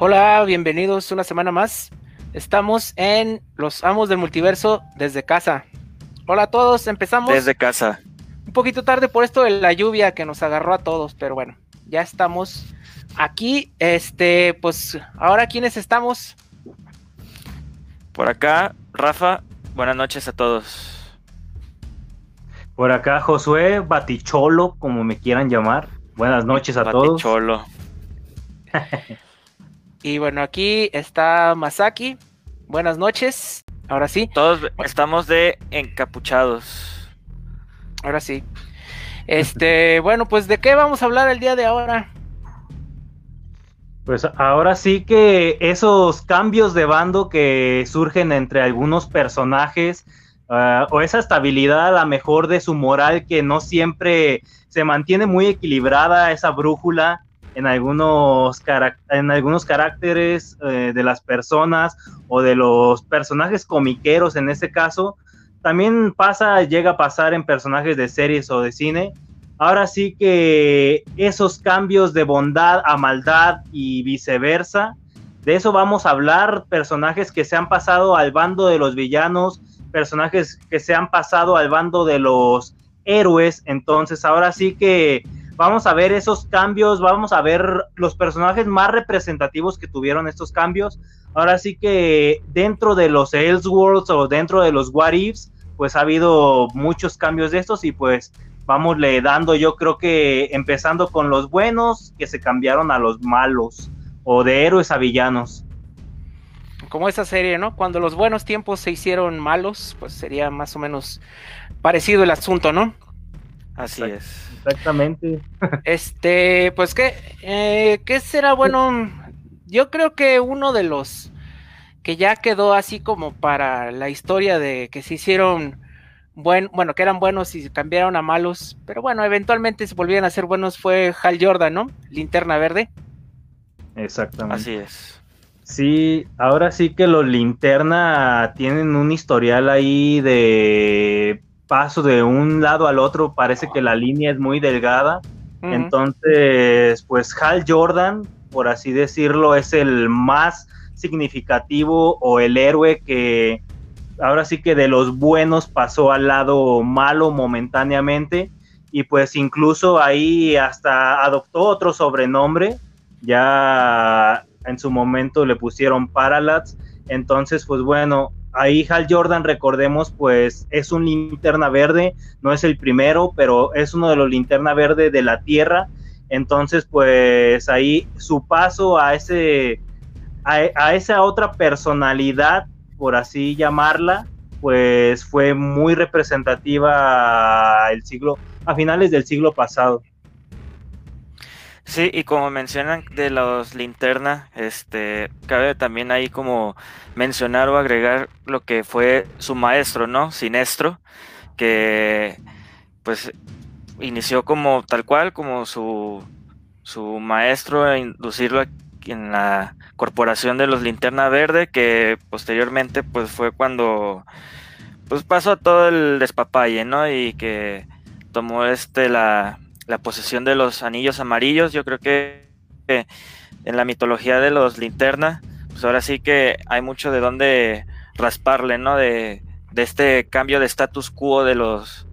Hola, bienvenidos una semana más. Estamos en Los Amos del Multiverso desde casa. Hola a todos, empezamos. Desde casa. Un poquito tarde por esto de la lluvia que nos agarró a todos, pero bueno, ya estamos aquí. Este, pues, ahora quiénes estamos. Por acá, Rafa, buenas noches a todos. Por acá, Josué, Baticholo, como me quieran llamar. Buenas noches a todos. Baticholo. y bueno, aquí está Masaki. Buenas noches. Ahora sí. Todos estamos de encapuchados. Ahora sí. Este, bueno, pues de qué vamos a hablar el día de ahora. Pues ahora sí que esos cambios de bando que surgen entre algunos personajes uh, o esa estabilidad a la mejor de su moral que no siempre se mantiene muy equilibrada, esa brújula en algunos, en algunos caracteres eh, de las personas o de los personajes comiqueros en este caso. También pasa, llega a pasar en personajes de series o de cine. Ahora sí que esos cambios de bondad a maldad y viceversa, de eso vamos a hablar, personajes que se han pasado al bando de los villanos, personajes que se han pasado al bando de los héroes. Entonces, ahora sí que vamos a ver esos cambios, vamos a ver los personajes más representativos que tuvieron estos cambios. Ahora sí que dentro de los Elseworlds o dentro de los What Ifs, pues ha habido muchos cambios de estos y pues vamos le dando, yo creo que empezando con los buenos que se cambiaron a los malos o de héroes a villanos. Como esa serie, ¿no? Cuando los buenos tiempos se hicieron malos, pues sería más o menos parecido el asunto, ¿no? Así es. Exactamente. Este, pues qué, eh, ¿qué será bueno? Yo creo que uno de los que ya quedó así como para la historia de que se hicieron buen, bueno, que eran buenos y se cambiaron a malos, pero bueno, eventualmente se volvieron a ser buenos fue Hal Jordan, ¿no? Linterna Verde. Exactamente. Así es. Sí, ahora sí que los linterna tienen un historial ahí de paso de un lado al otro, parece que la línea es muy delgada. Entonces, pues Hal Jordan, por así decirlo, es el más significativo o el héroe que ahora sí que de los buenos pasó al lado malo momentáneamente y pues incluso ahí hasta adoptó otro sobrenombre, ya en su momento le pusieron Parallax. Entonces, pues bueno, ahí Hal Jordan, recordemos, pues es un linterna verde, no es el primero, pero es uno de los linterna verde de la Tierra. Entonces, pues ahí su paso a ese a, esa otra personalidad, por así llamarla, pues fue muy representativa el siglo a finales del siglo pasado. Sí, y como mencionan de los linterna, este, cabe también ahí como mencionar o agregar lo que fue su maestro, ¿no? Sinestro, que pues inició como tal cual, como su, su maestro a inducirlo en la corporación de los linterna verde, que posteriormente pues fue cuando pues pasó todo el despapalle, ¿no? Y que tomó este la la posesión de los anillos amarillos. Yo creo que en la mitología de los linterna, pues ahora sí que hay mucho de dónde rasparle, ¿no? De, de este cambio de status quo de los,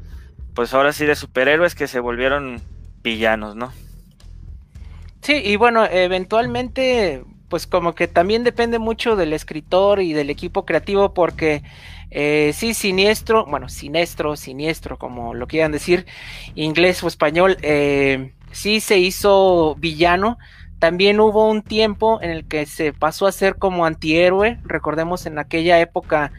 pues ahora sí de superhéroes que se volvieron villanos, ¿no? Sí, y bueno, eventualmente, pues como que también depende mucho del escritor y del equipo creativo porque eh, sí, siniestro, bueno, siniestro, siniestro, como lo quieran decir, inglés o español, eh, sí se hizo villano. También hubo un tiempo en el que se pasó a ser como antihéroe, recordemos en aquella época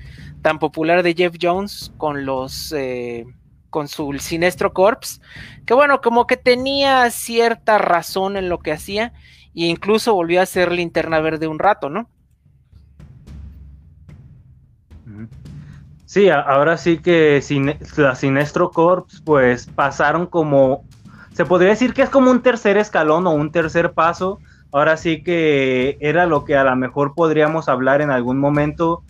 tan popular de Jeff Jones con los... Eh, con su Sinestro Corps, que bueno, como que tenía cierta razón en lo que hacía, e incluso volvió a ser linterna verde un rato, ¿no? Sí, ahora sí que la Sinestro Corps pues pasaron como, se podría decir que es como un tercer escalón o un tercer paso. Ahora sí que era lo que a lo mejor podríamos hablar en algún momento.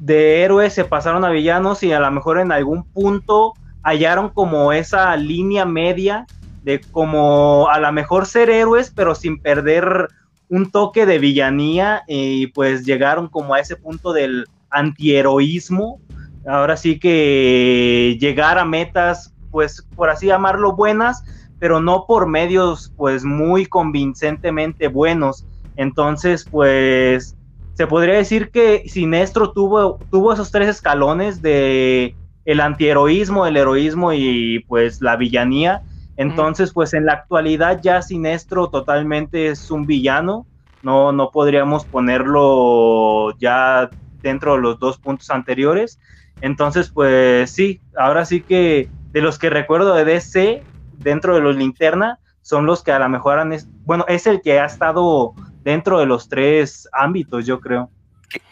De héroes se pasaron a villanos y a lo mejor en algún punto hallaron como esa línea media de como a lo mejor ser héroes pero sin perder un toque de villanía y pues llegaron como a ese punto del antiheroísmo. Ahora sí que llegar a metas, pues por así llamarlo, buenas, pero no por medios pues muy convincentemente buenos. Entonces, pues se podría decir que Sinestro tuvo, tuvo esos tres escalones de el antiheroísmo, el heroísmo y pues la villanía. Entonces, pues en la actualidad ya Sinestro totalmente es un villano. No, no podríamos ponerlo ya dentro de los dos puntos anteriores. Entonces, pues sí, ahora sí que de los que recuerdo de DC, dentro de los linterna, son los que a lo mejor han, bueno, es el que ha estado dentro de los tres ámbitos, yo creo.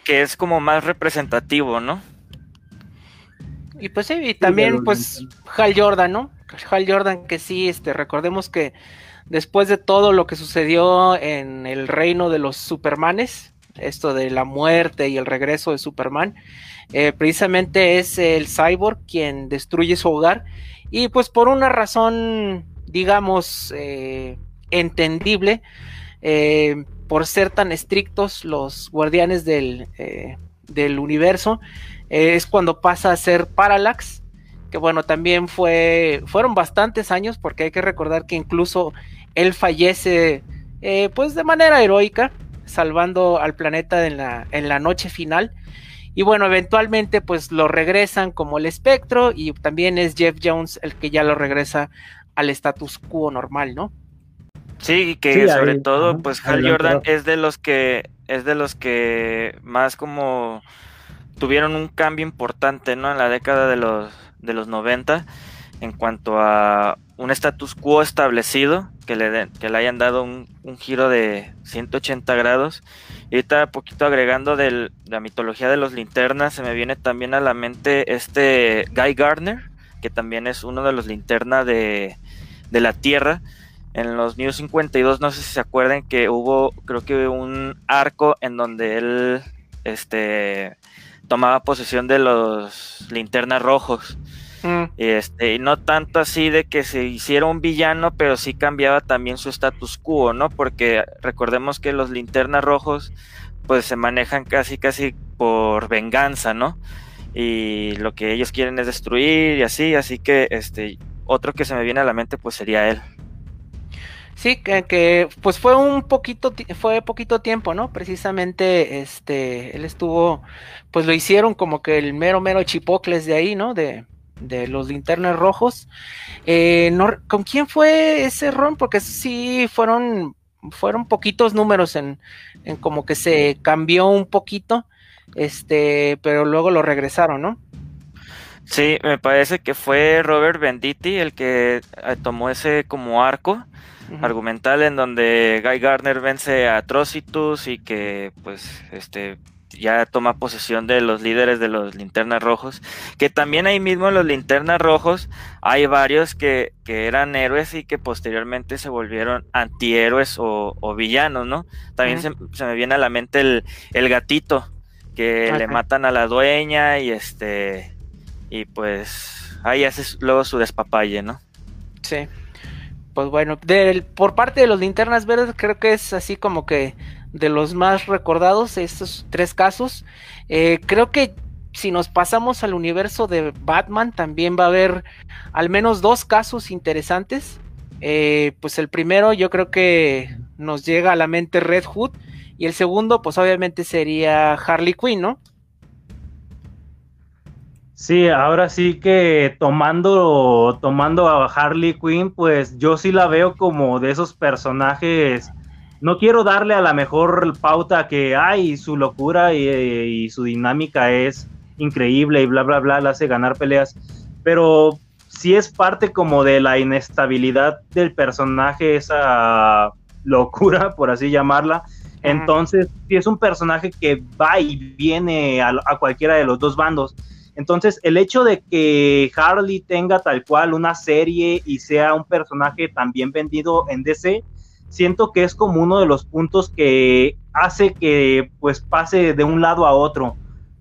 Que, es como más representativo, ¿no? Y pues sí, y también pues Hal Jordan, ¿no? Hal Jordan que sí, este, recordemos que después de todo lo que sucedió en el reino de los Supermanes, esto de la muerte y el regreso de Superman, eh, precisamente es el cyborg quien destruye su hogar y pues por una razón, digamos, eh, entendible, eh, por ser tan estrictos los guardianes del, eh, universo, es cuando pasa a ser Parallax, que bueno, también fue, fueron bastantes años, porque hay que recordar que incluso él fallece pues de manera heroica, salvando al planeta en la, en la noche final. Y bueno, eventualmente pues lo regresan como el espectro y también es Jeff Jones el que ya lo regresa al status quo normal, ¿no? Sí, que sobre todo, pues Hal Jordan es de los que es de los que más como tuvieron un cambio importante, ¿no? En la década de los de los 90 en cuanto a un status quo establecido que le que le hayan dado un, giro de 180 grados. Y ahorita poquito agregando de la mitología de los linternas, se me viene también a la mente este Guy Gardner, que también es uno de los linternas de, de la Tierra en los New 52, no sé si se acuerdan que hubo, creo que un arco en donde él este, tomaba posesión de los linternas rojos. Mm. Y, este, y no tanto así de que se hiciera un villano, pero sí cambiaba también su status quo, ¿no? Porque recordemos que los linternas rojos pues se manejan casi casi por venganza, ¿no? Y lo que ellos quieren es destruir y así, así que este otro que se me viene a la mente pues sería él. Sí, que, pues fue un poquito, fue poquito tiempo, ¿no? Precisamente, este, él estuvo, pues lo hicieron como que el mero, mero chipocles de ahí, ¿no? De, de los linternas rojos. Eh, ¿Con quién fue ese ron? Porque sí fueron, fueron poquitos números en, en como que se cambió un poquito, este, pero luego lo regresaron, ¿no? Sí, me parece que fue Robert Benditti el que eh, tomó ese como arco argumental en donde Guy Gardner vence a Atrocitus y que pues este ya toma posesión de los líderes de los linternas rojos, que también ahí mismo en los linternas rojos hay varios que, eran héroes y que posteriormente se volvieron antihéroes o, o villanos, ¿no? También se, me viene a la mente el, el gatito, que le matan a la dueña y este, y pues ahí hace luego su despapalle, ¿no? Sí pues bueno, por parte de los linternas verdes creo que es así como que de los más recordados estos tres casos. Eh, creo que si nos pasamos al universo de Batman también va a haber al menos dos casos interesantes. Eh, pues el primero yo creo que nos llega a la mente Red Hood y el segundo pues obviamente sería Harley Quinn, ¿no? Sí, ahora sí que tomando, tomando a Harley Quinn, pues yo sí la veo como de esos personajes. No quiero darle a la mejor pauta que hay, su locura y, su dinámica es increíble y bla, bla, bla, la hace ganar peleas. Pero sí es parte como de la inestabilidad del personaje, esa locura, por así llamarla. Entonces, sí es un personaje que va y viene a cualquiera de los dos bandos entonces, el hecho de que Harley tenga tal cual una serie y sea un personaje también vendido en DC, siento que es como uno de los puntos que hace que pues pase de un lado a otro.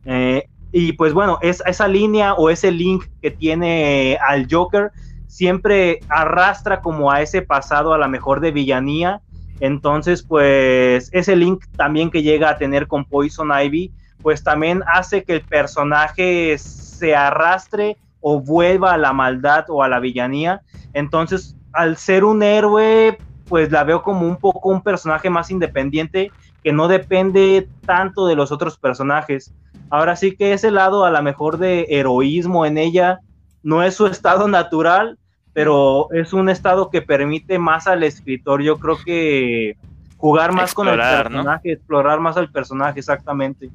Eh, y pues bueno, es, esa línea o ese link que tiene al Joker siempre arrastra como a ese pasado a la mejor de villanía Entonces, pues ese link también que llega a tener con Poison Ivy, pues también hace que el personaje se arrastre o vuelva a la maldad o a la villanía. Entonces, al ser un héroe, pues la veo como un poco un personaje más independiente que no depende tanto de los otros personajes. Ahora sí que ese lado a lo mejor de heroísmo en ella no es su estado natural, pero es un estado que permite más al escritor, yo creo que jugar más con el personaje, explorar más al personaje, exactamente.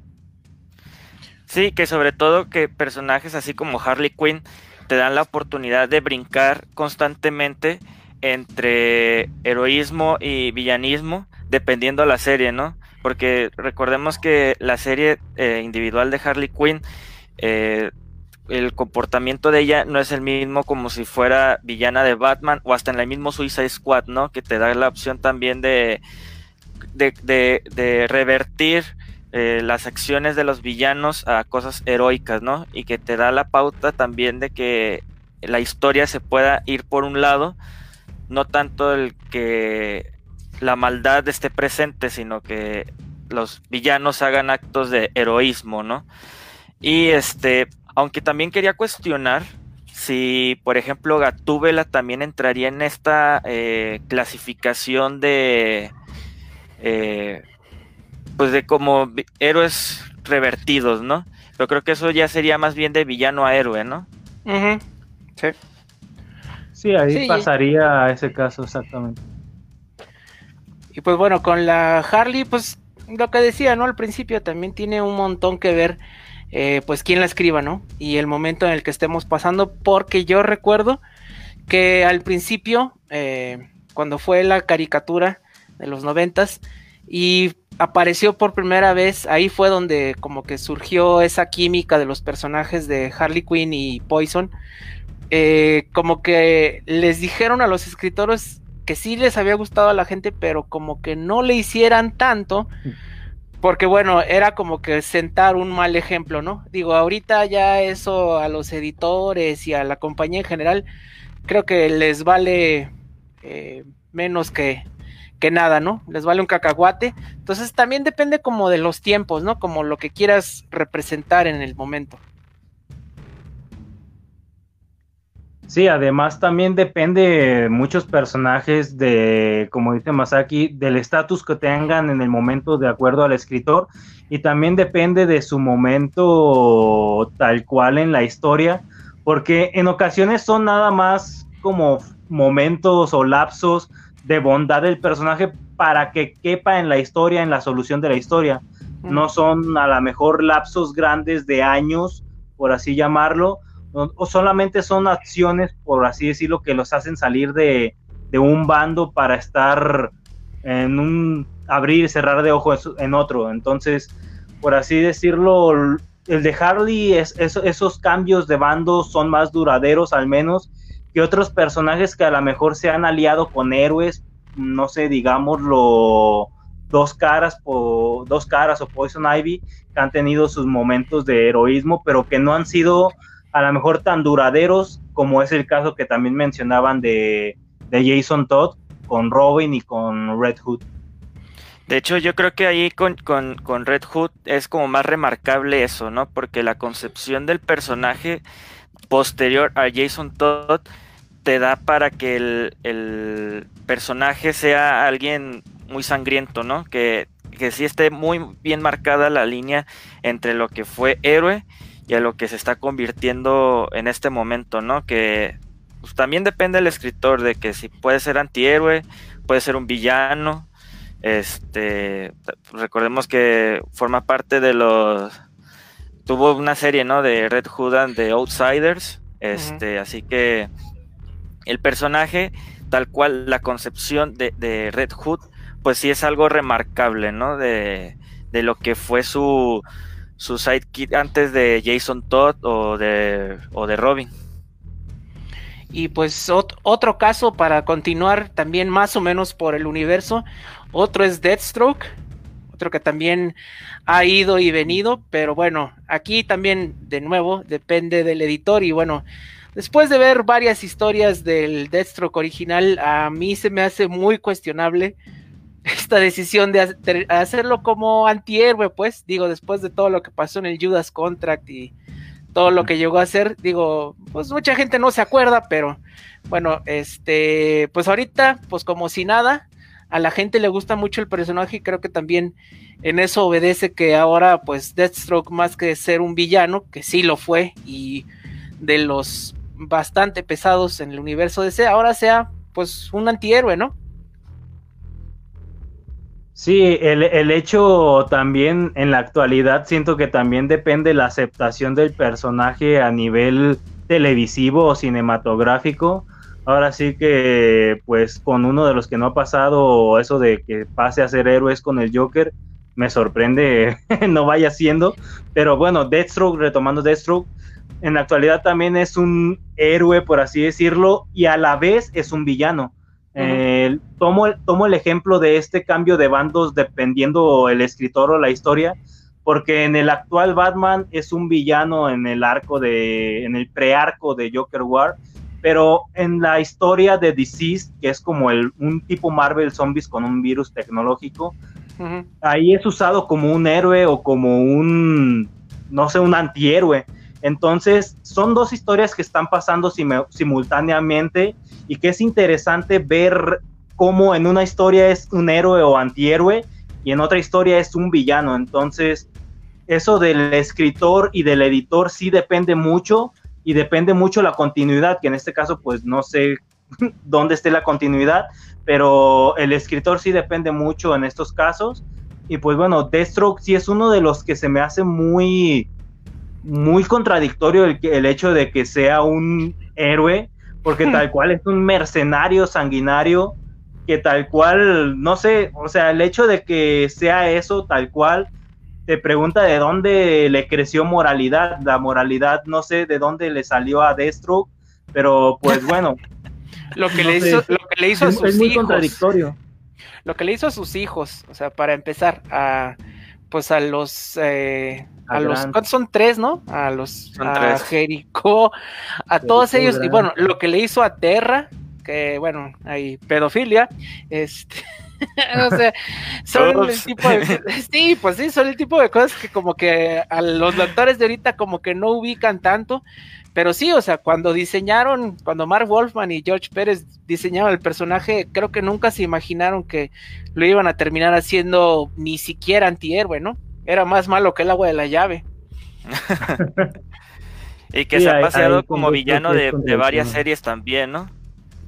Sí, que sobre todo que personajes así como Harley Quinn te dan la oportunidad de brincar constantemente entre heroísmo y villanismo, dependiendo de la serie, ¿no? Porque recordemos que la serie eh, individual de Harley Quinn eh, el comportamiento de ella no es el mismo como si fuera villana de Batman o hasta en el mismo Suicide Squad, ¿no? Que te da la opción también de, de, revertir eh, las acciones de los villanos a cosas heroicas, ¿no? Y que te da la pauta también de que la historia se pueda ir por un lado, no tanto el que la maldad esté presente, sino que los villanos hagan actos de heroísmo, ¿no? Y este, aunque también quería cuestionar si, por ejemplo, Gatúbela también entraría en esta eh, clasificación de, eh, pues de como héroes revertidos, ¿no? Pero creo que eso ya sería más bien de villano a héroe, ¿no? Sí. Sí, ahí pasaría a ese caso exactamente. Y pues bueno, con la Harley, pues lo que decía, ¿no? Al principio también tiene un montón que ver eh, pues quién la escriba, ¿no? Y el momento en el que estemos pasando, porque yo recuerdo que al principio, eh, cuando fue la caricatura de los noventas, y apareció por primera vez, ahí fue donde como que surgió esa química de los personajes de Harley Quinn y Poison, eh, como que les dijeron a los escritores que sí les había gustado a la gente, pero como que no le hicieran tanto. Porque bueno, era como que sentar un mal ejemplo, ¿no? Digo, ahorita ya eso a los editores y a la compañía en general, creo que les vale eh, menos que, que nada, ¿no? Les vale un cacahuate. Entonces también depende como de los tiempos, ¿no? Como lo que quieras representar en el momento. Sí, además también depende muchos personajes de, como dice Masaki, del estatus que tengan en el momento de acuerdo al escritor y también depende de su momento tal cual en la historia, porque en ocasiones son nada más como momentos o lapsos de bondad del personaje para que quepa en la historia, en la solución de la historia. No son a lo mejor lapsos grandes de años, por así llamarlo, o solamente son acciones, por así decirlo, que los hacen salir de, un bando para estar en un abrir y cerrar de ojos en otro. Entonces, por así decirlo, el de Harley, es, esos cambios de bando son más duraderos al menos que otros personajes que a lo mejor se han aliado con héroes, no sé, digámoslo, dos caras, o dos caras o Poison Ivy, que han tenido sus momentos de heroísmo, pero que no han sido a lo mejor tan duraderos como es el caso que también mencionaban de, Jason Todd con Robin y con Red Hood. De hecho, yo creo que ahí con, Red Hood es como más remarcable eso, ¿no? Porque la concepción del personaje posterior a Jason Todd te da para que el, el personaje sea alguien muy sangriento, ¿no? Que, que sí esté muy bien marcada la línea entre lo que fue héroe y a lo que se está convirtiendo en este momento, ¿no? Que pues, también depende del escritor de que si puede ser antihéroe, puede ser un villano. Este, recordemos que forma parte de los tuvo una serie, ¿no? De Red Hood and the Outsiders. Este, así que el personaje, tal cual la concepción de, Red Hood, pues sí es algo remarcable, ¿no? De, de lo que fue su, su sidekick antes de Jason Todd o de, o de Robin. Y pues otro caso para continuar también más o menos por el universo, otro es Deathstroke, otro que también ha ido y venido, pero bueno, aquí también de nuevo depende del editor y bueno, después de ver varias historias del Deathstroke original, a mí se me hace muy cuestionable esta decisión de hacerlo como antihéroe, pues, digo, después de todo lo que pasó en el Judas Contract y todo lo que llegó a hacer, digo, pues mucha gente no se acuerda, pero bueno, este, pues ahorita, pues como si nada, a la gente le gusta mucho el personaje y creo que también en eso obedece que ahora, pues Deathstroke, más que ser un villano, que sí lo fue y de los bastante pesados en el universo de DC, ahora sea pues un antihéroe, ¿no? Sí, el, el, hecho también en la actualidad siento que también depende la aceptación del personaje a nivel televisivo o cinematográfico. Ahora sí que pues con uno de los que no ha pasado eso de que pase a ser héroes con el Joker, me sorprende no vaya siendo. Pero bueno, Deathstroke, retomando Deathstroke, en la actualidad también es un héroe, por así decirlo, y a la vez es un villano eh, tomo, tomo el ejemplo de este cambio de bandos dependiendo el escritor o la historia, porque en el actual Batman es un villano en el arco de, en el prearco de Joker War, pero en la historia de Deceased, que es como el, un tipo Marvel Zombies con un virus tecnológico, ahí es usado como un héroe o como un, no sé, un antihéroe. Entonces, son dos historias que están pasando simultáneamente y que es interesante ver cómo en una historia es un héroe o antihéroe y en otra historia es un villano. Entonces, eso del escritor y del editor sí depende mucho y depende mucho la continuidad, que en este caso pues no sé dónde esté la continuidad, pero el escritor sí depende mucho en estos casos. Y pues bueno, Deathstroke sí es uno de los que se me hace muy muy contradictorio el, el hecho de que sea un héroe, porque tal cual es un mercenario sanguinario, que tal cual, no sé, o sea, el hecho de que sea eso tal cual, te pregunta de dónde le creció moralidad, la moralidad no sé de dónde le salió a Destro, pero pues bueno. lo que le hizo, lo que le hizo a sus es muy contradictorio. Lo que le hizo a sus hijos, o sea, para empezar a pues a los eh, a, los ¿cuántos son tres, no? A los a Jericho, a todos ellos. Y bueno, lo que le hizo a Terra, que bueno, hay pedofilia, este o sea, son el tipo de sí, pues sí, son el tipo de cosas que como que a los doctores de ahorita como que no ubican tanto, pero sí, o sea, cuando diseñaron, cuando Mark Wolfman y George Pérez diseñaron el personaje, creo que nunca se imaginaron que lo iban a terminar haciendo ni siquiera antihéroe, ¿no? Era más malo que el agua de la llave. y que se ha paseado como villano de, varias series también, ¿no?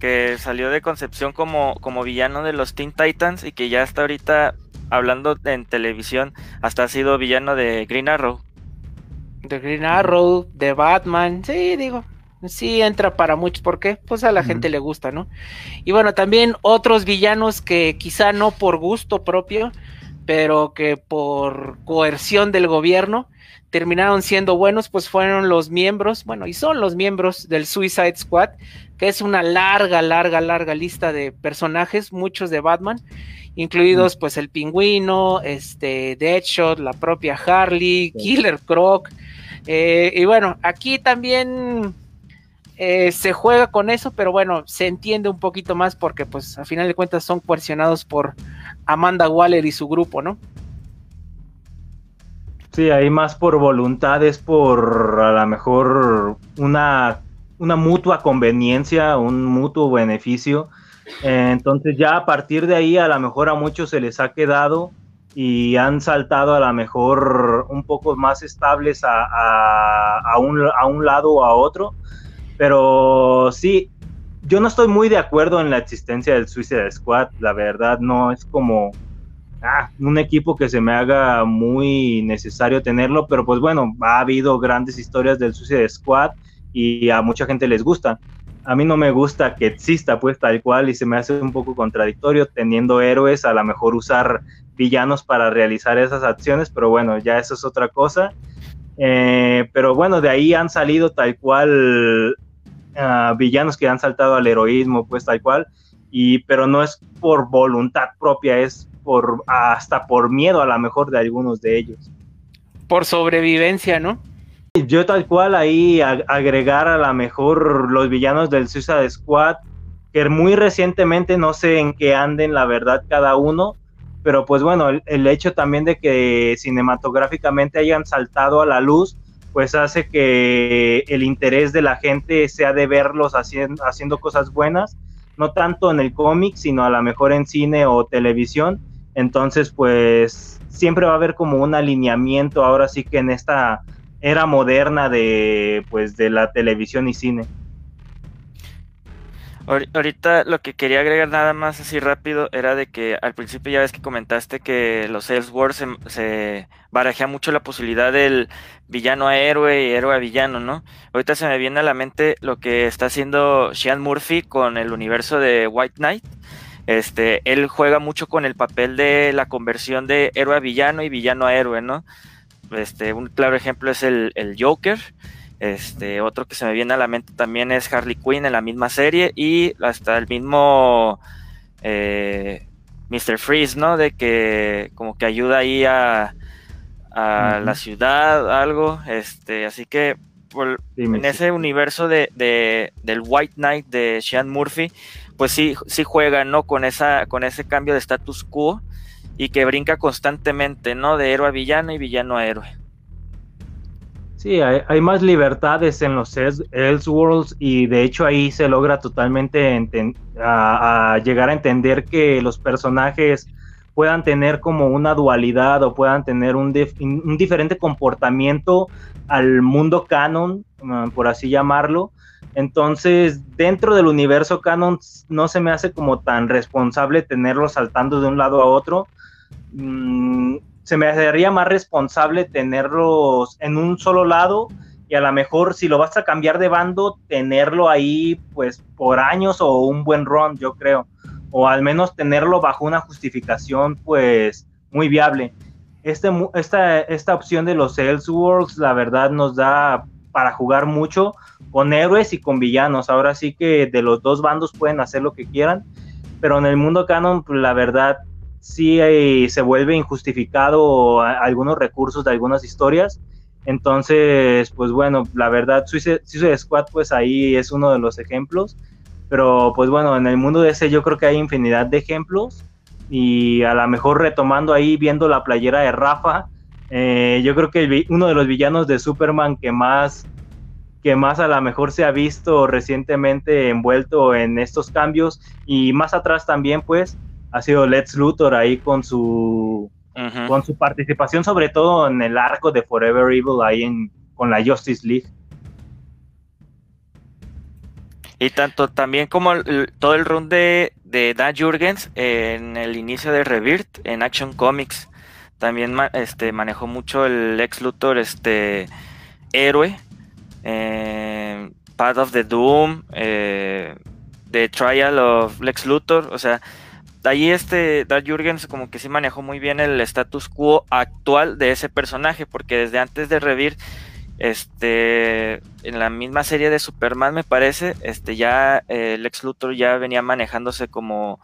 Que salió de concepción como, como villano de los Teen Titans y que ya está ahorita hablando en televisión, hasta ha sido villano de Green Arrow de Green Arrow, de Batman, sí, digo, sí entra para muchos, porque pues a la gente le gusta, ¿no? Y bueno, también otros villanos que quizá no por gusto propio, pero que por coerción del gobierno terminaron siendo buenos, pues fueron los miembros, bueno, y son los miembros del Suicide Squad, que es una larga, larga, larga lista de personajes, muchos de Batman, incluidos pues el pingüino, este Deadshot, la propia Harley, Killer Croc, eh, y bueno, aquí también eh, se juega con eso, pero bueno, se entiende un poquito más porque pues a final de cuentas son coercionados por Amanda Waller y su grupo, ¿no? Sí, ahí más por voluntad, es por a lo mejor una, una mutua conveniencia, un mutuo beneficio. entonces ya a partir de ahí a lo mejor a muchos se les ha quedado y han saltado a lo mejor un poco más estables a, un, a un lado o a otro. Pero sí, yo no estoy muy de acuerdo en la existencia del Suicide Squad, la verdad no es como ah, un equipo que se me haga muy necesario tenerlo, pero pues bueno, ha habido grandes historias del Suicide Squad y a mucha gente les gusta. A mí no me gusta que exista pues tal cual y se me hace un poco contradictorio teniendo héroes, a lo mejor usar villanos para realizar esas acciones, pero bueno, ya eso es otra cosa. Eh, pero bueno, de ahí han salido tal cual villanos que han saltado al heroísmo, pues tal cual, y pero no es por voluntad propia, es por hasta por miedo a lo mejor de algunos de ellos. Por sobrevivencia, ¿no? Yo tal cual ahí agregar a lo mejor los villanos del Suicide Squad, que muy recientemente no sé en qué anden la verdad cada uno, pero pues bueno, el, hecho también de que cinematográficamente hayan saltado a la luz, pues hace que el interés de la gente sea de verlos haciendo, haciendo cosas buenas, no tanto en el cómic, sino a lo mejor en cine o televisión. Entonces, pues siempre va a haber como un alineamiento ahora sí que en esta era moderna de pues de la televisión y cine. Ahorita lo que quería agregar nada más así rápido era de que al principio ya ves que comentaste que los Elseworlds se, se mucho la posibilidad del villano a héroe y héroe a villano, ¿no? Ahorita se me viene a la mente lo que está haciendo Sean Murphy con el universo de White Knight. Este, él juega mucho con el papel de la conversión de héroe a villano y villano a héroe, ¿no? Este, un claro ejemplo es el, el Joker. Este, otro que se me viene a la mente también es Harley Quinn en la misma serie y hasta el mismo eh, Mr. Freeze, ¿no? De que como que ayuda ahí a, a la ciudad, algo. Este, así que en ese universo de, de, del White Knight de Sean Murphy, pues sí, sí juega, ¿no? Con esa, con ese cambio de status quo y que brinca constantemente, ¿no? De héroe a villano y villano a héroe. Sí, hay, más libertades en los Elseworlds y de hecho ahí se logra totalmente a, llegar a entender que los personajes puedan tener como una dualidad o puedan tener un, un diferente comportamiento al mundo canon, mm, por así llamarlo. Entonces, dentro del universo canon no se me hace como tan responsable tenerlos saltando de un lado a otro. Mm, se me haría más responsable tenerlos en un solo lado y a lo mejor si lo vas a cambiar de bando, tenerlo ahí pues por años o un buen run, yo creo. O al menos tenerlo bajo una justificación pues muy viable. Este, esta, esta opción de los Elseworlds, la verdad, nos da para jugar mucho con héroes y con villanos. Ahora sí que de los dos bandos pueden hacer lo que quieran, pero en el mundo canon, pues, la verdad, sí eh, se vuelve injustificado algunos recursos de algunas historias. Entonces, pues bueno, la verdad, Suicide, Squad, pues ahí es uno de los ejemplos. Pero pues bueno, en el mundo de ese yo creo que hay infinidad de ejemplos. Y a lo mejor retomando ahí, viendo la playera de Rafa, eh, yo creo que uno de los villanos de Superman que más, que más a lo mejor se ha visto recientemente envuelto en estos cambios y más atrás también, pues, ha sido Lex Luthor ahí con su con su participación sobre todo en el arco de Forever Evil ahí en, con la Justice League. Y tanto también como todo el run de, de Dan Jurgens en el inicio de Rebirth en Action Comics. También este, manejó mucho el Lex Luthor este, héroe. Eh, Path of the Doom. Eh, the Trial of Lex Luthor. O sea, ahí este Dark Jurgens como que sí manejó muy bien el status quo actual de ese personaje, porque desde antes de Revir, este, en la misma serie de Superman me parece, este, ya eh, el ex Luthor ya venía manejándose como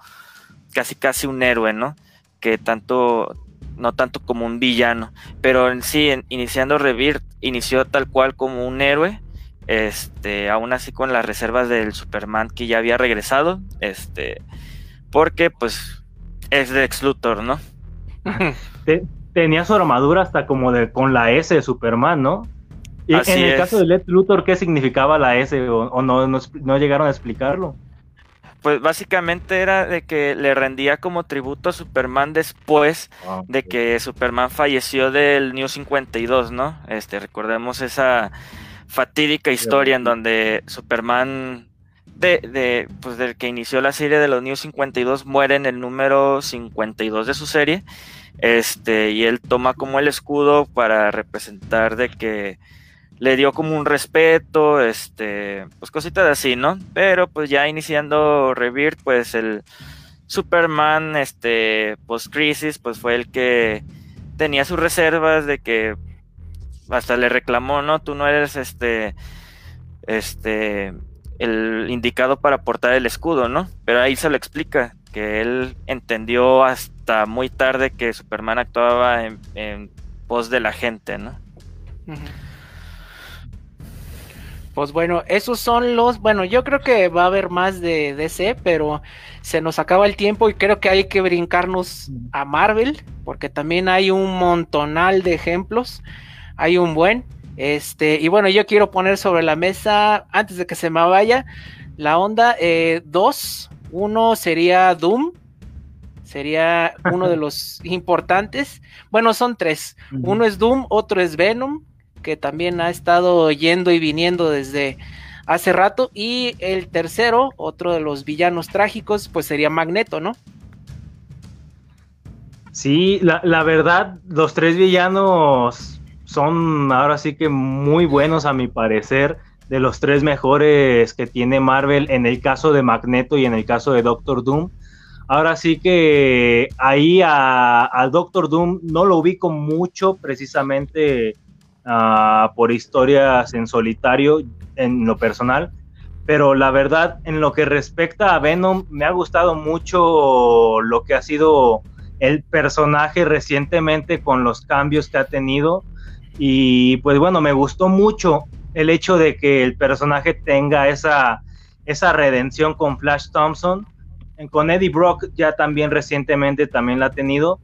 casi casi un héroe, ¿no? Que tanto, no tanto como un villano, pero en sí, iniciando Revir, inició tal cual como un héroe, este, aún así con las reservas del Superman que ya había regresado, este, porque pues es de ex Luthor, ¿no? Tenía su armadura hasta como de con la S de Superman, ¿no? Y en el caso de Lex Luthor, ¿qué significaba la S? ¿O, no, no, llegaron a explicarlo? Pues básicamente era de que le rendía como tributo a Superman después ah, de que Superman falleció del New 52, ¿no? Este, recordemos esa fatídica historia en donde Superman de, de, pues del que inició la serie de los New 52 muere en el número 52 de su serie. Este, y él toma como el escudo para representar de que le dio como un respeto, este, pues cositas así, ¿no? Pero pues ya iniciando Rebirth, pues el Superman, este, post crisis, pues fue el que tenía sus reservas de que hasta le reclamó, ¿no? Tú no eres este, este, el indicado para portar el escudo, ¿no? Pero ahí se lo explica, que él entendió hasta muy tarde que Superman actuaba en, pos de la gente, ¿no? Pues bueno, esos son los, bueno, yo creo que va a haber más de DC, pero se nos acaba el tiempo y creo que hay que brincarnos a Marvel, porque también hay un montonal de ejemplos, hay un buen, este, y bueno, yo quiero poner sobre la mesa, antes de que se me vaya, la onda, eh, dos, uno sería Doom, sería uno de los importantes, bueno, son tres, uno es Doom, otro es Venom, que también ha estado yendo y viniendo desde hace rato. Y el tercero, otro de los villanos trágicos, pues sería Magneto, ¿no? Sí, la, verdad, los tres villanos son ahora sí que muy buenos a mi parecer, de los tres mejores que tiene Marvel en el caso de Magneto y en el caso de Doctor Doom. Ahora sí que ahí al Doctor Doom no lo ubico mucho precisamente Ah, por historias en solitario en lo personal. Pero la verdad, en lo que respecta a Venom, me ha gustado mucho lo que ha sido el personaje recientemente con los cambios que ha tenido. Y pues bueno, me gustó mucho el hecho de que el personaje tenga esa, esa redención con Flash Thompson. Con Eddie Brock ya también recientemente también la ha tenido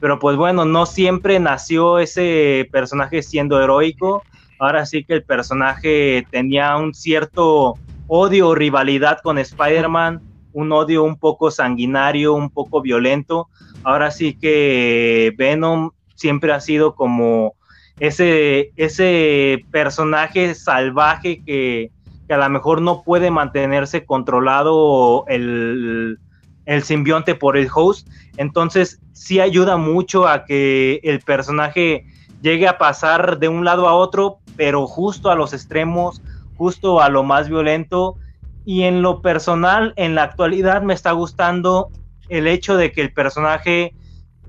pero pues bueno, no siempre nació ese personaje siendo heroico. Ahora sí que el personaje tenía un cierto odio rivalidad con Spider-Man, un odio un poco sanguinario, un poco violento. Ahora sí que Venom siempre ha sido como ese, ese personaje salvaje que, a lo mejor no puede mantenerse controlado el, el simbionte por el host. Entonces sí ayuda mucho a que el personaje llegue a pasar de un lado a otro, pero justo a los extremos, justo a lo más violento. Y en lo personal, en la actualidad me está gustando el hecho de que el personaje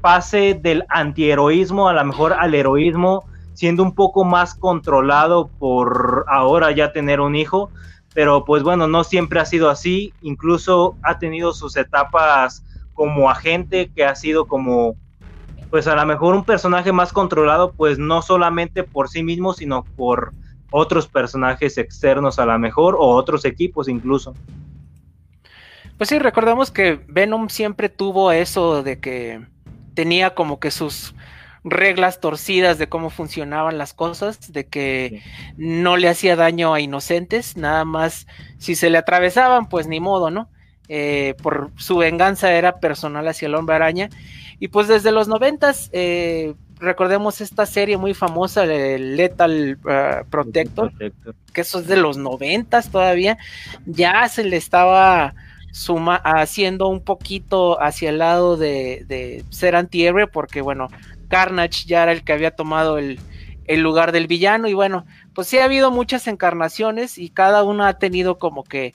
pase del antiheroísmo a lo mejor al heroísmo, siendo un poco más controlado por ahora ya tener un hijo, pero pues bueno, no siempre ha sido así, incluso ha tenido sus etapas como agente que ha sido como pues a lo mejor un personaje más controlado pues no solamente por sí mismo sino por otros personajes externos a lo mejor o otros equipos incluso. Pues sí, recordamos que Venom siempre tuvo eso de que tenía como que sus reglas torcidas de cómo funcionaban las cosas, de que no le hacía daño a inocentes, nada más si se le atravesaban, pues ni modo, ¿no? Eh, por su venganza era personal hacia el hombre araña. Y pues desde los noventas, eh, recordemos esta serie muy famosa, de Lethal uh, Protector, que eso es de los noventas todavía, ya se le estaba suma haciendo un poquito hacia el lado de, de ser antihéroe, porque bueno, Carnage ya era el que había tomado el, lugar del villano y bueno, pues sí ha habido muchas encarnaciones y cada una ha tenido como que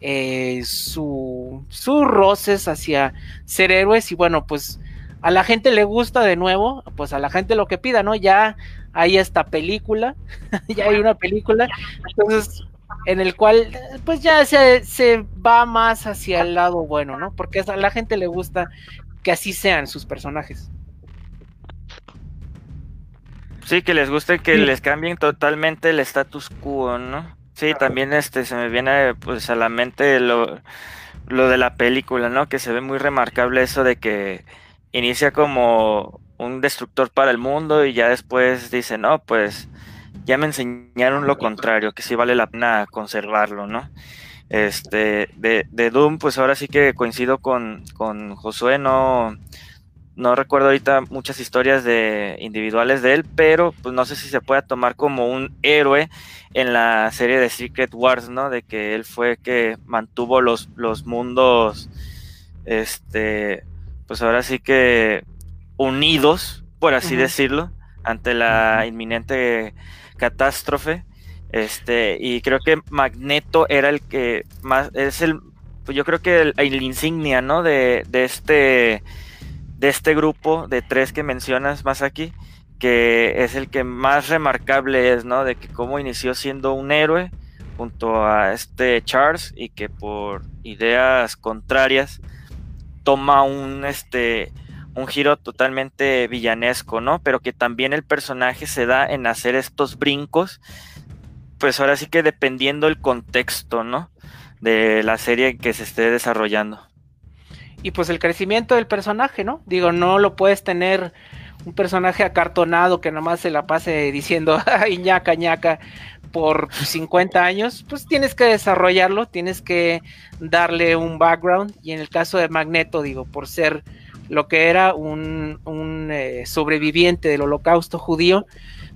eh, su, sus roces hacia ser héroes y bueno, pues a la gente le gusta de nuevo, pues a la gente lo que pida, ¿no? Ya hay esta película, ya hay una película, entonces en el cual pues ya se, se va más hacia el lado bueno, ¿no? Porque a la gente le gusta que así sean sus personajes. Sí, que les guste que les cambien totalmente el status quo, ¿no? Sí, también este se me viene pues a la mente lo, lo de la película, ¿no? Que se ve muy remarcable eso de que inicia como un destructor para el mundo y ya después dice, no, pues ya me enseñaron lo contrario, que sí vale la pena conservarlo, ¿no? Este, de, de Doom, pues ahora sí que coincido con, con Josué, no, no recuerdo ahorita muchas historias de individuales de él, pero pues no sé si se puede tomar como un héroe en la serie de Secret Wars, ¿no? De que él fue que mantuvo los, los mundos, este, pues ahora sí que unidos, por así decirlo, ante la inminente catástrofe. Este, y creo que Magneto era el que más, es el, pues yo creo que el, el insignia, ¿no? De, de este de este grupo de tres que mencionas más aquí, que es el que más remarcable es, ¿no? De que cómo inició siendo un héroe junto a este Charles y que por ideas contrarias toma un este un giro totalmente villanesco, ¿no? Pero que también el personaje se da en hacer estos brincos pues ahora sí que dependiendo el contexto, ¿no? De la serie que se esté desarrollando. Y pues el crecimiento del personaje, ¿no? Digo, no lo puedes tener un personaje acartonado que nomás se la pase diciendo, ay, ñaca, ñaca, por 50 años, pues tienes que desarrollarlo, tienes que darle un background. Y en el caso de Magneto, digo, por ser lo que era un, eh, sobreviviente del holocausto judío,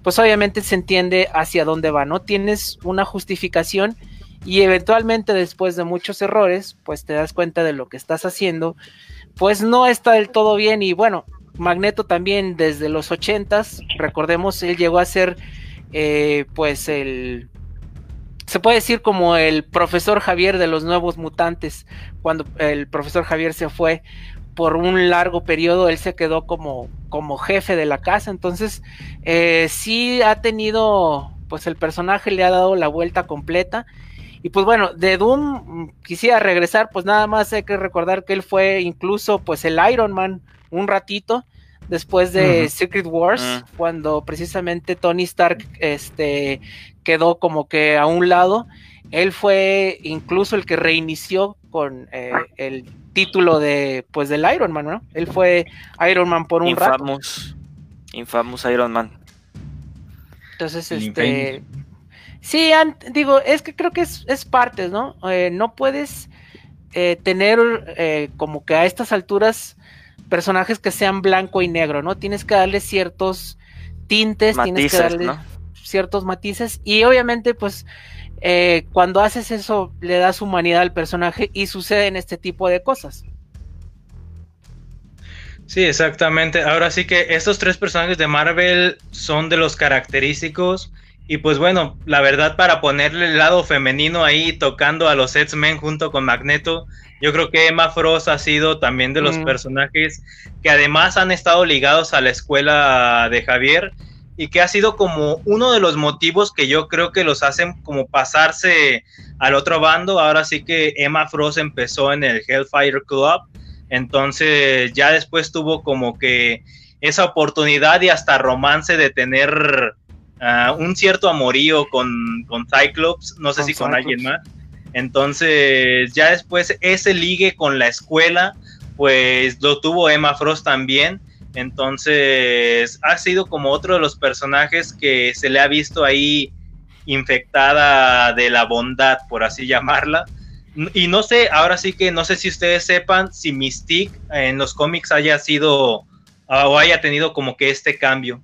pues obviamente se entiende hacia dónde va, ¿no? Tienes una justificación y eventualmente después de muchos errores, pues te das cuenta de lo que estás haciendo, pues no está del todo bien. Y bueno, Magneto también desde los ochentas, recordemos, él llegó a ser eh, pues el se puede decir como el profesor Javier de los nuevos mutantes, cuando el profesor Javier se fue por un largo periodo, él se quedó como, como jefe de la casa, entonces eh, sí ha tenido, pues el personaje le ha dado la vuelta completa y pues bueno, de Doom mm, quisiera regresar, pues nada más hay que recordar que él fue incluso pues el Iron Man un ratito después de Secret Wars, ah. cuando precisamente Tony Stark este, quedó como que a un lado. Él fue incluso el que reinició con eh, el título de pues del Iron Man, ¿no? Él fue Iron Man por un Infamous, rato. Infamous Iron Man. Entonces, este, Sí, digo, es que creo que es, es partes, ¿no? Eh, no puedes eh, tener eh, como que a estas alturas personajes que sean blanco y negro, ¿no? Tienes que darle ciertos tintes, tienes que darle ciertos matices y obviamente pues cuando haces eso le das humanidad al personaje y suceden este tipo de cosas. Sí, exactamente. Ahora sí que estos tres personajes de Marvel son de los característicos y pues bueno, la verdad para ponerle el lado femenino ahí tocando a los X-Men junto con Magneto, yo creo que Emma Frost ha sido también de los mm. personajes que además han estado ligados a la escuela de Javier y que ha sido como uno de los motivos que yo creo que los hacen como pasarse al otro bando. Ahora sí que Emma Frost empezó en el Hellfire Club, entonces ya después tuvo como que esa oportunidad y hasta romance de tener Ah, un cierto amorío con, con Cyclops, no sé si con alguien más. Entonces, ya después ese ligue con la escuela, pues lo tuvo Emma Frost también. Entonces, ha sido como otro de los personajes que se le ha visto ahí infectada de la bondad, por así llamarla. Y no sé, ahora sí que no sé si ustedes sepan si Mystique en los cómics haya sido o haya tenido como que este cambio.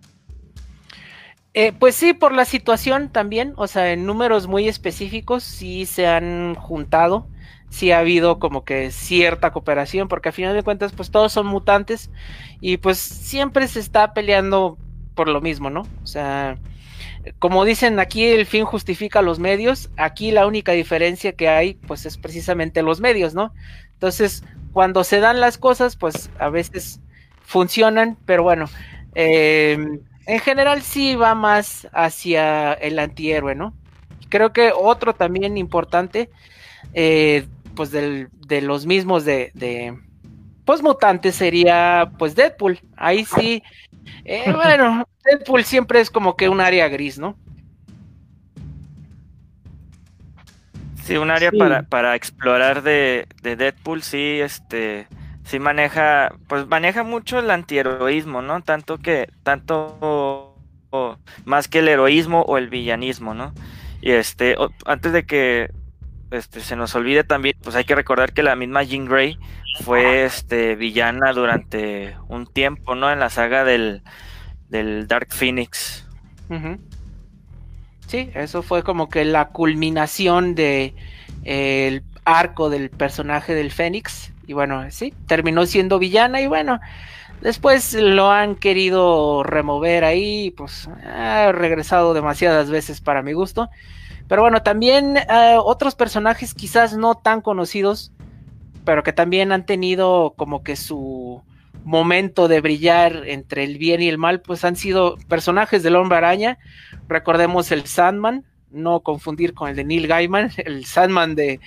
Eh, pues sí, por la situación también, o sea, en números muy específicos sí se han juntado, sí ha habido como que cierta cooperación, porque a final de cuentas pues todos son mutantes y pues siempre se está peleando por lo mismo, ¿no? O sea, como dicen aquí el fin justifica los medios, aquí la única diferencia que hay pues es precisamente los medios, ¿no? Entonces, cuando se dan las cosas pues a veces funcionan, pero bueno, eh, en general sí va más hacia el antihéroe, ¿no? Creo que otro también importante, eh, pues del, de los mismos de, de pues mutantes sería pues Deadpool. Ahí sí, eh, bueno, Deadpool siempre es como que un área gris, ¿no? Sí, un área para, para explorar de, de Deadpool, sí, este sí maneja, pues maneja mucho el antiheroísmo, ¿no? Tanto que, tanto más que el heroísmo o el villanismo, ¿no? Y este, antes de que este, se nos olvide también, pues hay que recordar que la misma Jean Grey fue este villana durante un tiempo, ¿no? En la saga del, del Dark Phoenix. Sí, eso fue como que la culminación de el arco del personaje del Fénix y bueno, sí, terminó siendo villana y bueno, después lo han querido remover ahí, pues ha regresado demasiadas veces para mi gusto. Pero bueno, también eh, otros personajes quizás no tan conocidos, pero que también han tenido como que su momento de brillar entre el bien y el mal, pues han sido personajes del hombre araña. Recordemos el Sandman, no confundir con el de Neil Gaiman, el Sandman de,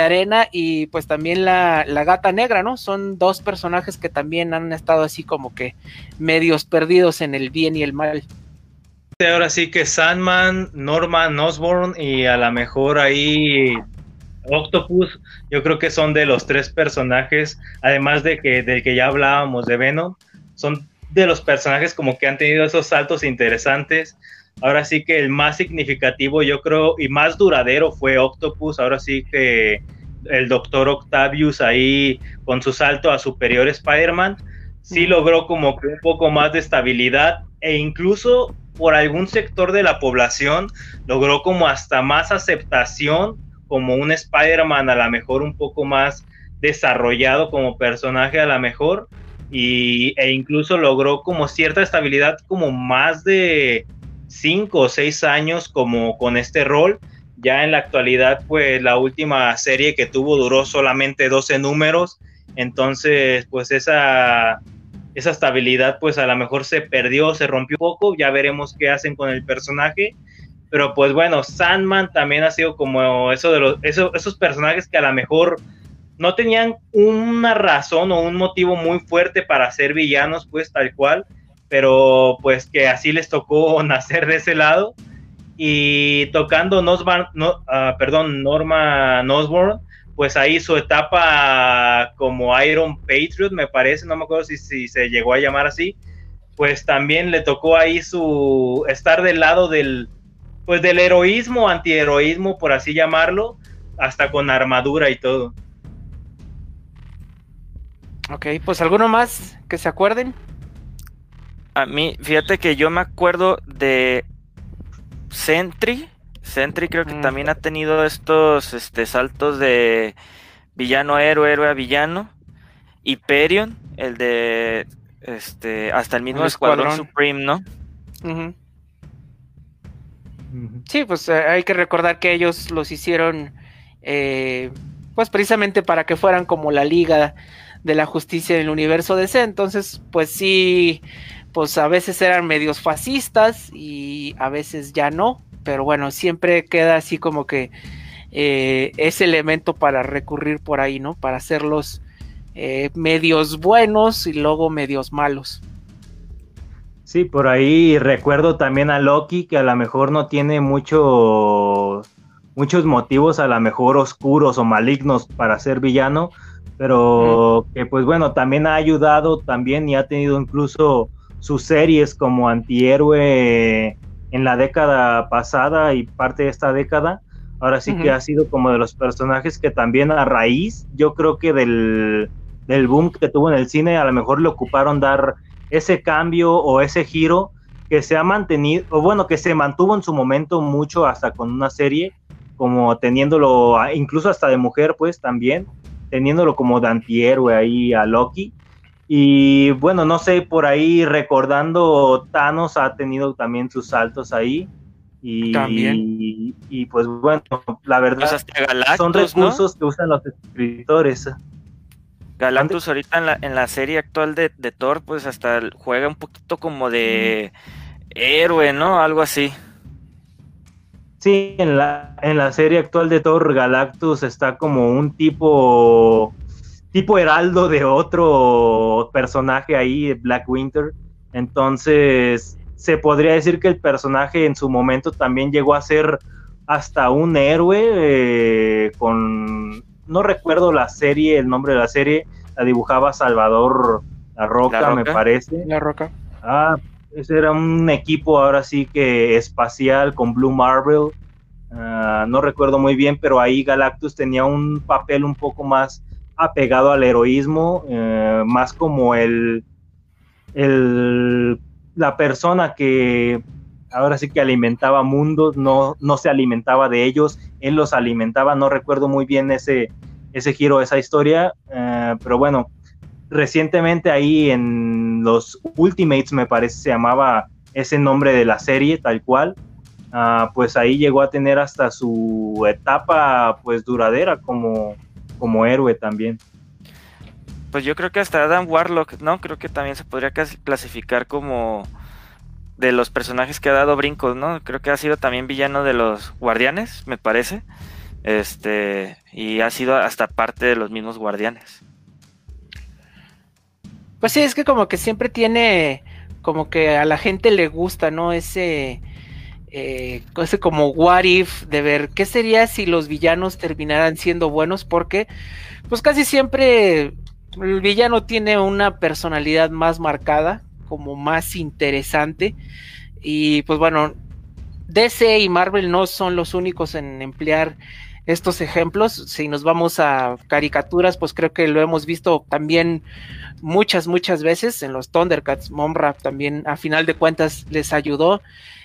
arena y pues también la, la, gata negra, ¿no? Son dos personajes que también han estado así como que medios perdidos en el bien y el mal. ahora sí que Sandman, Norman Osborn y a lo mejor ahí Octopus, yo creo que son de los tres personajes, además de que del que ya hablábamos de Venom, son de los personajes como que han tenido esos saltos interesantes. Ahora sí que el más significativo, yo creo, y más duradero fue Octopus. Ahora sí que el doctor Octavius ahí con su salto a Superior Spider-Man, sí logró como que un poco más de estabilidad e incluso por algún sector de la población logró como hasta más aceptación como un Spider-Man a lo mejor un poco más desarrollado como personaje a lo mejor y, e incluso logró como cierta estabilidad como más de cinco o seis años como con este rol. Ya en la actualidad, pues la última serie que tuvo duró solamente 12 números, entonces pues esa esa estabilidad pues a lo mejor se perdió, se rompió un poco, ya veremos qué hacen con el personaje, pero pues bueno, Sandman también ha sido como eso de los, esos personajes que a lo mejor no tenían una razón o un motivo muy fuerte para ser villanos, pues tal cual, pero pues que así les tocó nacer de ese lado. Y tocando Nosborn, perdón, Norma Osborn, pues ahí su etapa como Iron Patriot, me parece, no me acuerdo si, si se llegó a llamar así, pues también le tocó ahí su estar del lado del, pues del heroísmo, antiheroísmo, por así llamarlo, hasta con armadura y todo. Ok, pues alguno más que se acuerden. A mí, fíjate que yo me acuerdo de Sentry, Sentry creo que mm. también ha tenido estos este, saltos de villano a héroe, héroe a villano. Hyperion, el de este hasta el mismo Escuadrón Supreme, ¿no? Sí, pues eh, hay que recordar que ellos los hicieron eh, pues precisamente para que fueran como la liga de la justicia en el universo DC. Entonces, pues sí, pues a veces eran medios fascistas y a veces ya no pero bueno, siempre queda así como que eh, ese elemento para recurrir por ahí, ¿no? Para hacerlos eh, medios buenos y luego medios malos. Sí, por ahí recuerdo también a Loki que a lo mejor no tiene mucho, muchos motivos a lo mejor oscuros o malignos para ser villano, pero que pues bueno, también ha ayudado también y ha tenido incluso sus series como antihéroe en la década pasada y parte de esta década. Ahora sí que ha sido como de los personajes que también a raíz, yo creo que del, del boom que tuvo en el cine, a lo mejor le ocuparon dar ese cambio o ese giro que se ha mantenido, o bueno, que se mantuvo en su momento mucho hasta con una serie, como teniéndolo, incluso hasta de mujer, pues también, teniéndolo como de antihéroe ahí a Loki. Y bueno, no sé, por ahí recordando, Thanos ha tenido también sus saltos ahí. Y, Y, pues bueno, la verdad, pues son recursos que usan los escritores. Galactus ahorita en la, en la serie actual de, Thor, pues hasta juega un poquito como de héroe, ¿no? Algo así. Sí, en la, en la serie actual de Thor, Galactus está como un tipo tipo heraldo de otro personaje ahí, Black Winter. Entonces, se podría decir que el personaje en su momento también llegó a ser hasta un héroe eh, con... No recuerdo la serie, el nombre de la serie, la dibujaba Salvador La Roca, me parece. La Roca. Ah, ese era un equipo ahora sí que espacial con Blue Marvel. Ah, no recuerdo muy bien, pero ahí Galactus tenía un papel un poco más apegado al heroísmo, eh, más como el, el, la persona que ahora sí que alimentaba mundos, no, no se alimentaba de ellos, él los alimentaba, no recuerdo muy bien ese, ese giro, esa historia, eh, pero bueno, recientemente ahí en los Ultimates me parece se llamaba ese nombre de la serie tal cual, ah, pues ahí llegó a tener hasta su etapa pues duradera como como héroe también. Pues yo creo que hasta Adam Warlock, ¿no? Creo que también se podría clasificar como de los personajes que ha dado brincos, ¿no? Creo que ha sido también villano de los guardianes, me parece. Este, y ha sido hasta parte de los mismos guardianes. Pues sí, es que como que siempre tiene como que a la gente le gusta, ¿no? Ese, eh, como what if de ver qué sería si los villanos terminaran siendo buenos, porque pues casi siempre el villano tiene una personalidad más marcada, como más interesante, y pues bueno, DC y Marvel no son los únicos en emplear estos ejemplos. Si nos vamos a caricaturas, pues creo que lo hemos visto también muchas, muchas veces en los Thundercats. Momra también, a final de cuentas, les ayudó.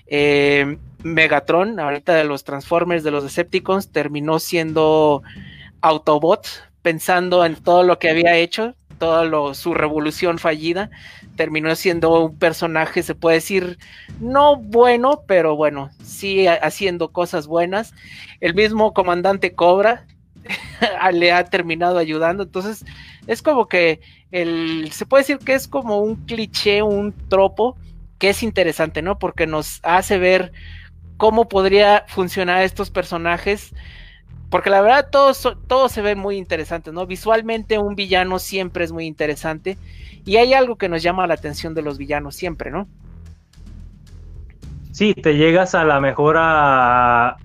Eh, Megatron, ahorita de los Transformers, de los Decepticons, terminó siendo Autobot, pensando en todo lo que había hecho, toda su revolución fallida, terminó siendo un personaje, se puede decir, no bueno, pero bueno, sí haciendo cosas buenas. El mismo comandante Cobra le ha terminado ayudando, entonces es como que el, se puede decir que es como un cliché, un tropo, que es interesante, ¿no? Porque nos hace ver cómo podría funcionar estos personajes porque la verdad todo, se ve muy interesante, ¿no? Visualmente un villano siempre es muy interesante y hay algo que nos llama la atención de los villanos siempre, ¿no? Sí, te llegas a la mejor a,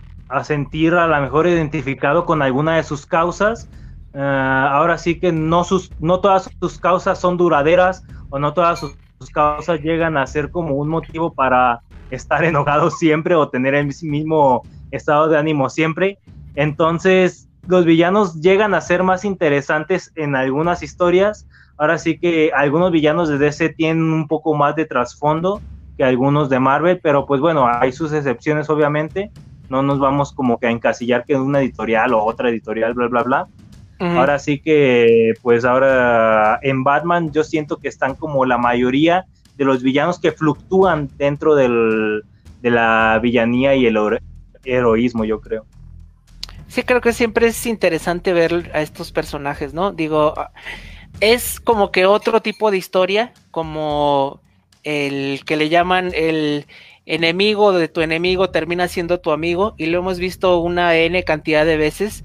sentir a la mejor identificado con alguna de sus causas. Eh, ahora sí que no, sus, no todas sus causas son duraderas o no todas sus, sus causas llegan a ser como un motivo para estar enojado siempre o tener el mismo estado de ánimo siempre entonces, los villanos llegan a ser más interesantes en algunas historias. Ahora sí que algunos villanos de DC tienen un poco más de trasfondo que algunos de Marvel, pero pues bueno, hay sus excepciones obviamente. No nos vamos como que a encasillar que en una editorial o otra editorial, bla, bla, bla. Ahora sí que, pues ahora en Batman yo siento que están como la mayoría de los villanos que fluctúan dentro del, de la villanía y el heroísmo, yo creo. Sí, creo que siempre es interesante ver a estos personajes, ¿no? Digo, es como que otro tipo de historia, como el que le llaman el enemigo de tu enemigo termina siendo tu amigo, y lo hemos visto una N cantidad de veces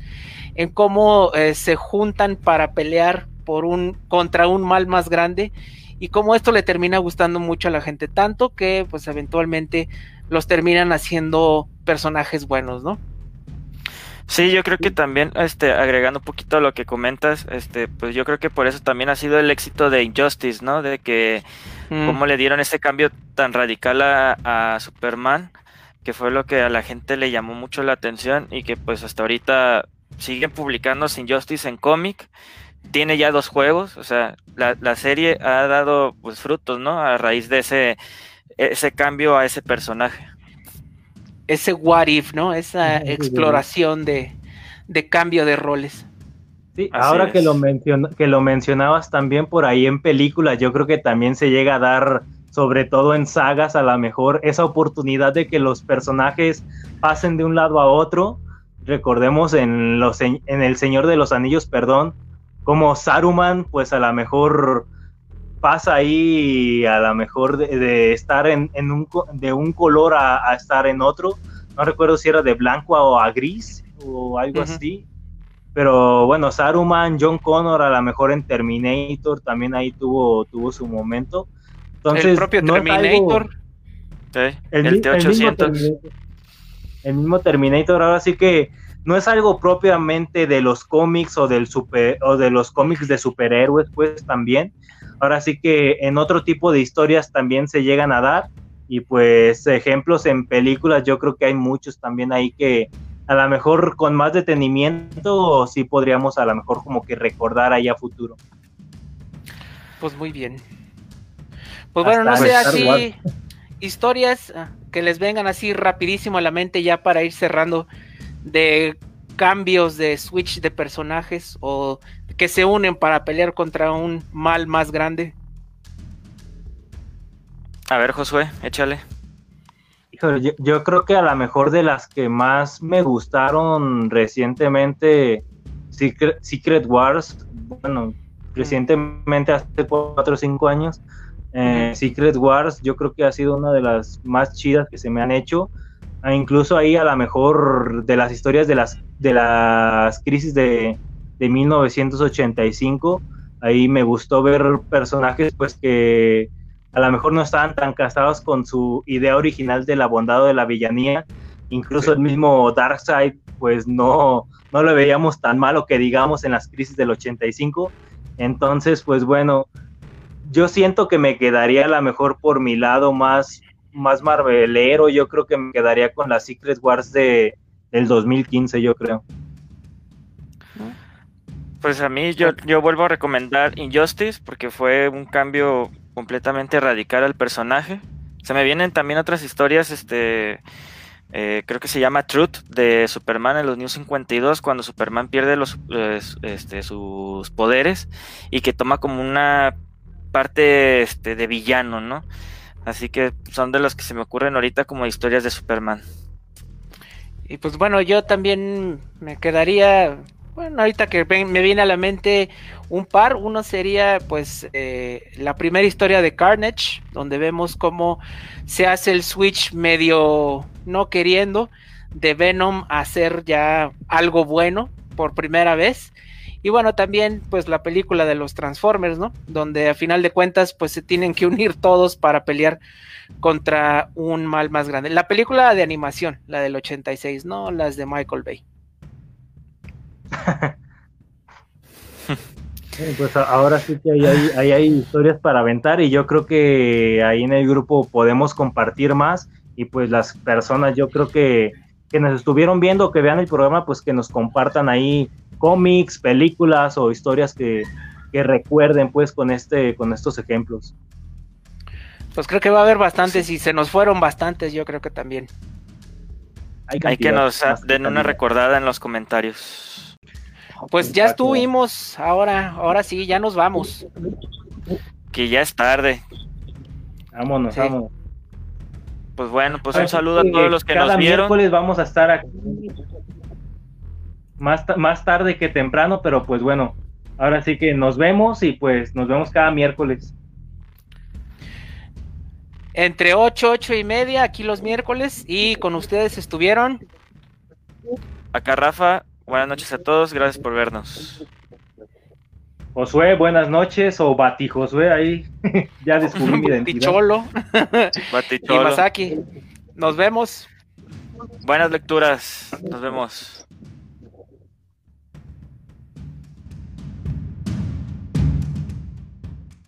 en cómo eh, se juntan para pelear por un contra un mal más grande y cómo esto le termina gustando mucho a la gente tanto que pues eventualmente los terminan haciendo personajes buenos, ¿no? Sí, yo creo que también, este, agregando un poquito a lo que comentas, este, pues yo creo que por eso también ha sido el éxito de Injustice, ¿no? De que mm. cómo le dieron este cambio tan radical a, Superman, que fue lo que a la gente le llamó mucho la atención y que pues hasta ahorita siguen publicando Injustice en cómic. Tiene ya dos juegos, o sea, la, la serie ha dado pues frutos, ¿no? A raíz de ese, ese cambio a ese personaje ese what if, ¿no? Esa exploración de, cambio de roles. Sí, ahora que lo, que lo mencionabas también por ahí en películas, yo creo que también se llega a dar, sobre todo en sagas, a lo mejor esa oportunidad de que los personajes pasen de un lado a otro. Recordemos en, los, en El Señor de los Anillos, perdón, como Saruman, pues a lo mejor pasa ahí a lo mejor de, estar en, un, de un color a, estar en otro. No recuerdo si era de blanco o a gris o algo así. Pero bueno, Saruman, John Connor, a lo mejor en Terminator también ahí tuvo, tuvo su momento. Entonces, el propio Terminator. el, T800. el mismo Terminator, ahora sí que no es algo propiamente de los cómics o del super o de los cómics de superhéroes, pues también, Ahora sí que en otro tipo de historias también se llegan a dar y pues ejemplos en películas yo creo que hay muchos también ahí que a lo mejor con más detenimiento sí podríamos a lo mejor como que recordar ahí a futuro. Pues muy bien. Pues bueno, no sé así historias ah, que les vengan así rapidísimo a la mente ya para ir cerrando de cambios de switch de personajes o que se unen para pelear contra un mal más grande. A ver, Josué, échale. yo, creo que a lo mejor de las que más me gustaron recientemente, Secret, Wars, bueno, recientemente hace 4 o 5 años, eh, Secret Wars yo creo que ha sido una de las más chidas que se me han hecho. E incluso ahí a lo mejor de las historias de las, de las crisis de, de 1985. Ahí me gustó ver personajes pues que a lo mejor no estaban tan casados con su idea original de la bondad o de la villanía. Incluso el mismo Darkseid, pues no, no lo veíamos tan malo que digamos en las crisis del 85. Entonces, pues bueno, yo siento que me quedaría a lo mejor por mi lado más, más marvelero. Yo creo que me quedaría con las Secret Wars de, del 2015, yo creo. Pues a mí yo, yo vuelvo a recomendar Injustice porque fue un cambio completamente radical al personaje. Se me vienen también otras historias, este, eh, creo que se llama Truth de Superman en los New 52, cuando Superman pierde los, este, sus poderes y que toma como una parte este, de villano, ¿no? Así que son de los que se me ocurren ahorita como historias de Superman. Y pues bueno, yo también me quedaría bueno, ahorita que me viene a la mente un par, uno sería pues eh, la primera historia de Carnage, donde vemos cómo se hace el switch medio no queriendo de Venom a hacer ya algo bueno por primera vez. Y bueno, también pues la película de los Transformers, ¿no? Donde a final de cuentas pues se tienen que unir todos para pelear contra un mal más grande. La película de animación, la del 86, no las de Michael Bay. Pues ahora sí que hay, hay, historias para aventar y yo creo que ahí en el grupo podemos compartir más y pues las personas yo creo que, que nos estuvieron viendo, que vean el programa, pues que nos compartan ahí cómics, películas o historias que, que recuerden pues con, este, con estos ejemplos. Pues creo que va a haber bastantes y se nos fueron bastantes, yo creo que también. Hay, que nos den una recordada en los comentarios. Pues ya estuvimos, ahora, ahora sí, ya nos vamos. Que ya es tarde. Vámonos, vámonos. Pues bueno, pues un saludo a todos los que nos vieron. miércoles vamos a estar aquí. Más, más tarde que temprano, pero pues bueno, ahora sí que nos vemos y pues nos vemos cada miércoles. Entre 8, 8 y media, aquí los miércoles, y con ustedes estuvieron. Acá Rafa, Buenas noches a todos, gracias por vernos. Josué, buenas noches, o Bati Josué, ahí ya descubrí mi identidad. Baticholo. Baticholo. Y Masaki. Nos vemos. Buenas lecturas, nos vemos.